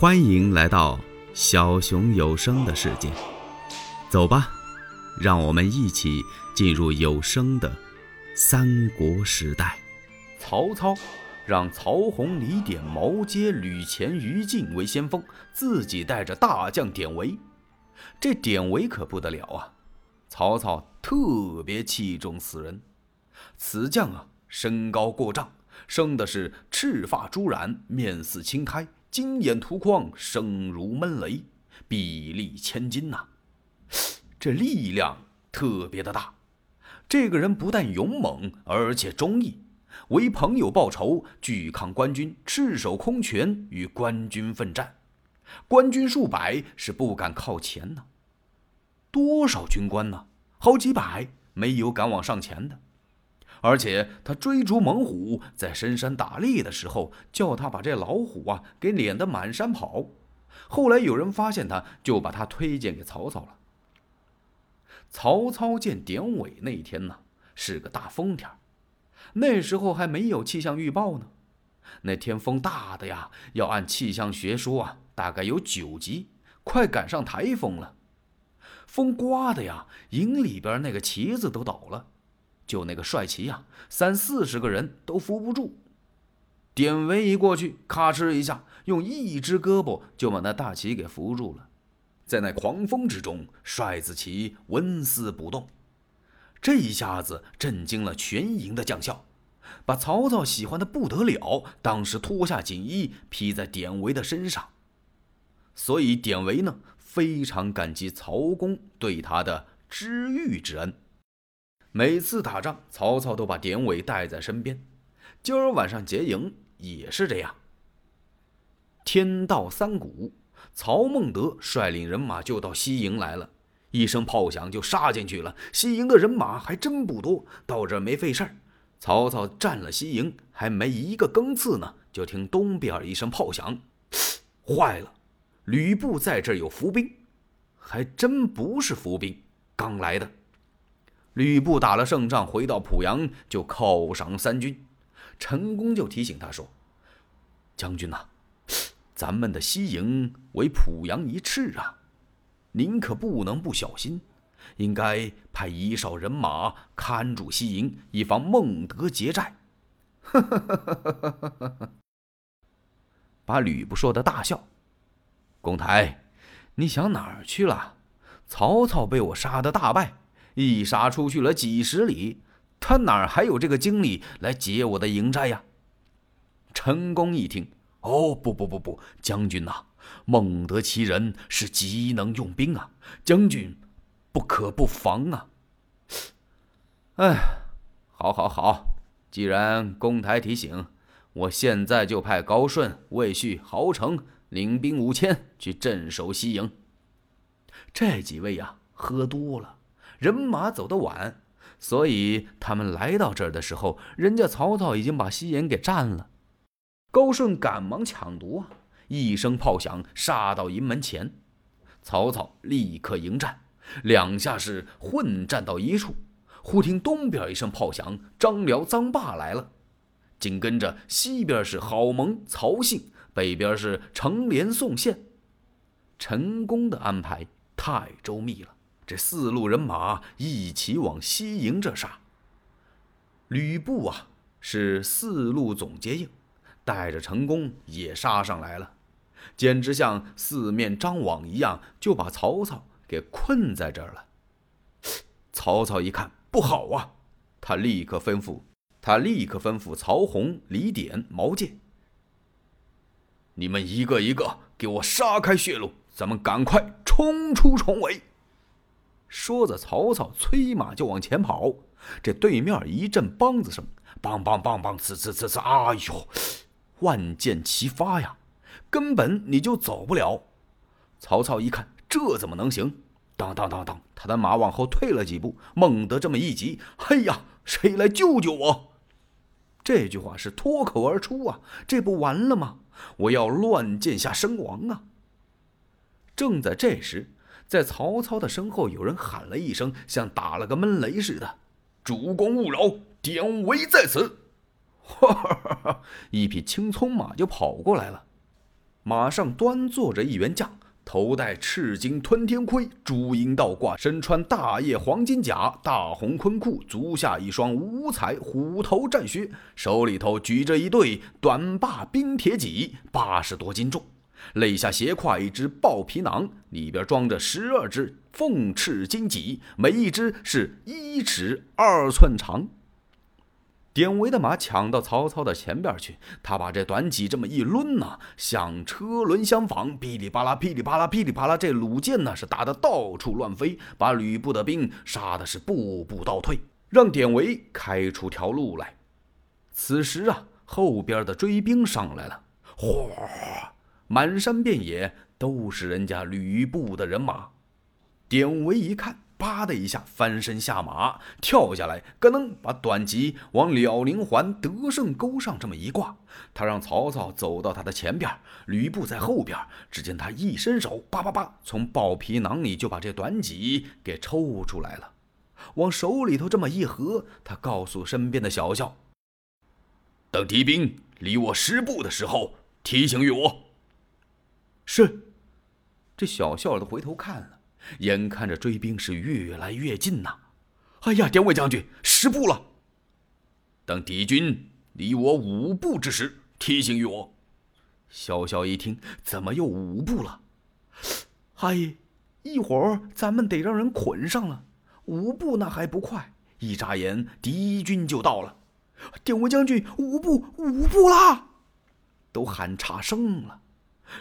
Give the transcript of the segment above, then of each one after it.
欢迎来到小熊有声的世界，走吧，让我们一起进入有声的三国时代。曹操让曹洪、李典、毛阶、吕虔、于禁为先锋，自己带着大将典韦。这典韦可不得了啊！曹操特别器重此人。此将啊，身高过丈，生的是赤发朱髯，面似青苔。金眼图框，声如闷雷，臂力千斤呐！这力量特别的大。这个人不但勇猛，而且忠义，为朋友报仇，拒抗官军，赤手空拳与官军奋战。官军数百，是不敢靠前呢。多少军官呢？好几百，没有敢往上前的。而且他追逐猛虎，在深山打猎的时候，叫他把这老虎啊给撵得满山跑。后来有人发现他，就把他推荐给曹操了。曹操见典韦那天呢，是个大风天那时候还没有气象预报呢。那天风大的呀，要按气象学说啊，大概有九级，快赶上台风了。风刮的呀，营里边那个旗子都倒了。就那个帅旗呀，三四十个人都扶不住。典韦一过去，咔哧一下，用一只胳膊就把那大旗给扶住了。在那狂风之中，帅子旗纹丝不动。这一下子震惊了全营的将校，把曹操喜欢的不得了。当时脱下锦衣披在典韦的身上。所以典韦呢，非常感激曹公对他的知遇之恩。每次打仗，曹操都把典韦带在身边。今儿晚上结营也是这样。天到三鼓，曹孟德率领人马就到西营来了。一声炮响，就杀进去了。西营的人马还真不多，到这没费事儿。曹操占了西营，还没一个更次呢，就听东边一声炮响，坏了！吕布在这儿有伏兵，还真不是伏兵，刚来的。吕布打了胜仗，回到濮阳就犒赏三军。陈宫就提醒他说：“将军呐，咱们的西营为濮阳一翅啊，您可不能不小心，应该派一哨人马看住西营，以防孟德劫寨。”呵呵呵呵呵呵呵，把吕布说的大笑。公台，你想哪儿去了？曹操被我杀的大败。一杀出去了几十里，他哪还有这个精力来劫我的营寨呀？陈宫一听，哦，不不不不，将军呐，孟德其人是极能用兵啊，将军不可不防啊。哎，好，好，好，既然公台提醒，我现在就派高顺、魏续、郝成领兵五千去镇守西营。这几位呀，喝多了。人马走得晚，所以他们来到这儿的时候，人家曹操已经把西营给占了。高顺赶忙抢夺啊！一声炮响，杀到营门前，曹操立刻迎战，两下是混战到一处。忽听东边一声炮响，张辽、臧霸来了，紧跟着西边是郝萌、曹信，北边是程连、宋宪。陈宫的安排太周密了。这四路人马一起往西营这杀。吕布啊，是四路总接应，带着陈宫也杀上来了，简直像四面张网一样，就把曹操给困在这儿了。曹操一看不好啊，他立刻吩咐，他立刻吩咐曹洪、李典、毛玠：“你们一个一个给我杀开血路，咱们赶快冲出重围。”说着，曹操催马就往前跑。这对面一阵梆子声，梆梆梆梆，呲呲呲呲，哎呦，万箭齐发呀，根本你就走不了。曹操一看，这怎么能行？当当当当，他的马往后退了几步。猛地这么一急，嘿呀，谁来救救我？这句话是脱口而出啊，这不完了吗？我要乱箭下身亡啊！正在这时。在曹操的身后，有人喊了一声，像打了个闷雷似的：“主公勿扰，典韦在此！”！一匹青葱马就跑过来了。马上端坐着一员将。头戴赤金吞天盔，朱缨倒挂，身穿大叶黄金甲，大红昆裤，足下一双五彩虎头战靴，手里头举着一对短把冰铁戟，八十多斤重。肋下斜挎一只豹皮囊，里边装着十二只凤翅金戟，每一只是一尺二寸长。典韦的马抢到曹操的前边去，他把这短戟这么一抡呐，像车轮相仿，噼里啪啦，噼里啪啦，噼里啪啦，这弩箭呢是打得到处乱飞，把吕布的兵杀的是步步倒退，让典韦开出条路来。此时啊，后边的追兵上来了，哗，满山遍野都是人家吕布的人马。典韦一看。啪的一下，翻身下马，跳下来，咯噔，把短戟往辽宁环得胜钩上这么一挂。他让曹操走到他的前边，吕布在后边。只见他一伸手，叭叭叭，从豹皮囊里就把这短戟给抽出来了，往手里头这么一合。他告诉身边的小校：“等敌兵离我十步的时候，提醒于我。”是。这小校的回头看了。眼看着追兵是越来越近呐！哎呀，典韦将军，十步了。等敌军离我五步之时，提醒于我。小小一听，怎么又五步了？哎，一会儿咱们得让人捆上了。五步那还不快？一眨眼，敌军就到了。典韦将军，五步，五步啦！都喊差声了。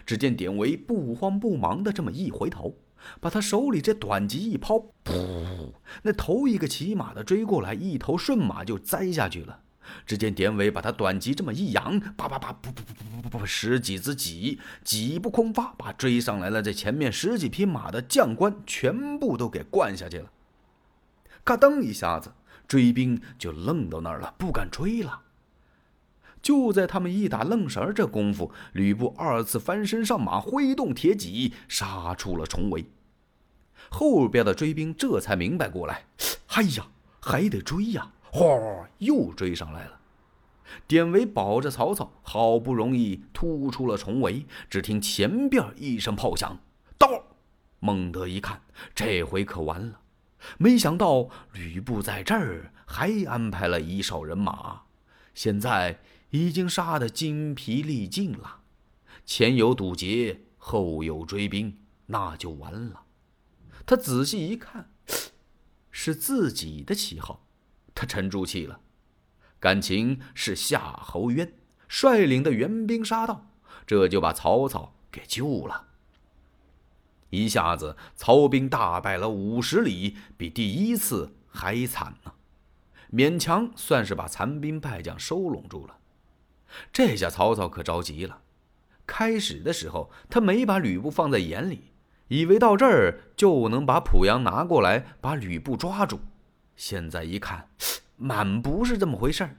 只见典韦不慌不忙的这么一回头。把他手里这短戟一抛，噗！那头一个骑马的追过来，一头顺马就栽下去了。只见典韦把他短戟这么一扬，叭叭叭，噗噗噗噗噗噗，十几只戟，戟不空发，把追上来了这前面十几匹马的将官全部都给灌下去了。嘎噔一下子，追兵就愣到那儿了，不敢追了。就在他们一打愣神儿这功夫，吕布二次翻身上马，挥动铁戟，杀出了重围。后边的追兵这才明白过来，哎呀，还得追呀！哗，又追上来了。典韦保着曹操，好不容易突出了重围。只听前边一声炮响，到！孟德一看，这回可完了。没想到吕布在这儿还安排了一哨人马，现在。已经杀得精疲力尽了，前有堵截，后有追兵，那就完了。他仔细一看，是自己的旗号，他沉住气了。感情是夏侯渊率领的援兵杀到，这就把曹操给救了。一下子，曹兵大败了五十里，比第一次还惨呢。勉强算是把残兵败将收拢住了。这下曹操可着急了。开始的时候，他没把吕布放在眼里，以为到这儿就能把濮阳拿过来，把吕布抓住。现在一看，满不是这么回事儿。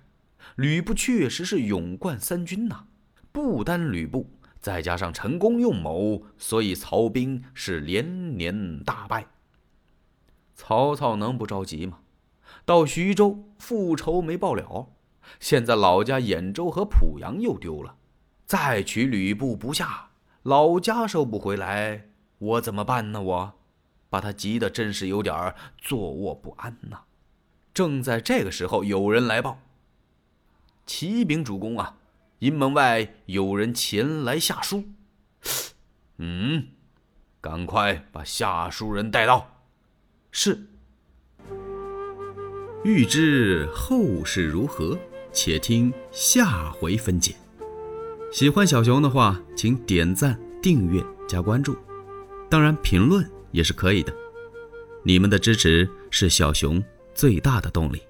吕布确实是勇冠三军呐，不单吕布，再加上陈宫用谋，所以曹兵是连年大败。曹操能不着急吗？到徐州复仇没报了。现在老家兖州和濮阳又丢了，再取吕布不下，老家收不回来，我怎么办呢？我把他急得真是有点坐卧不安呐。正在这个时候，有人来报：“启禀主公啊，营门外有人前来下书。”嗯，赶快把下书人带到。是。欲知后事如何？且听下回分解。喜欢小熊的话，请点赞、订阅、加关注，当然评论也是可以的。你们的支持是小熊最大的动力。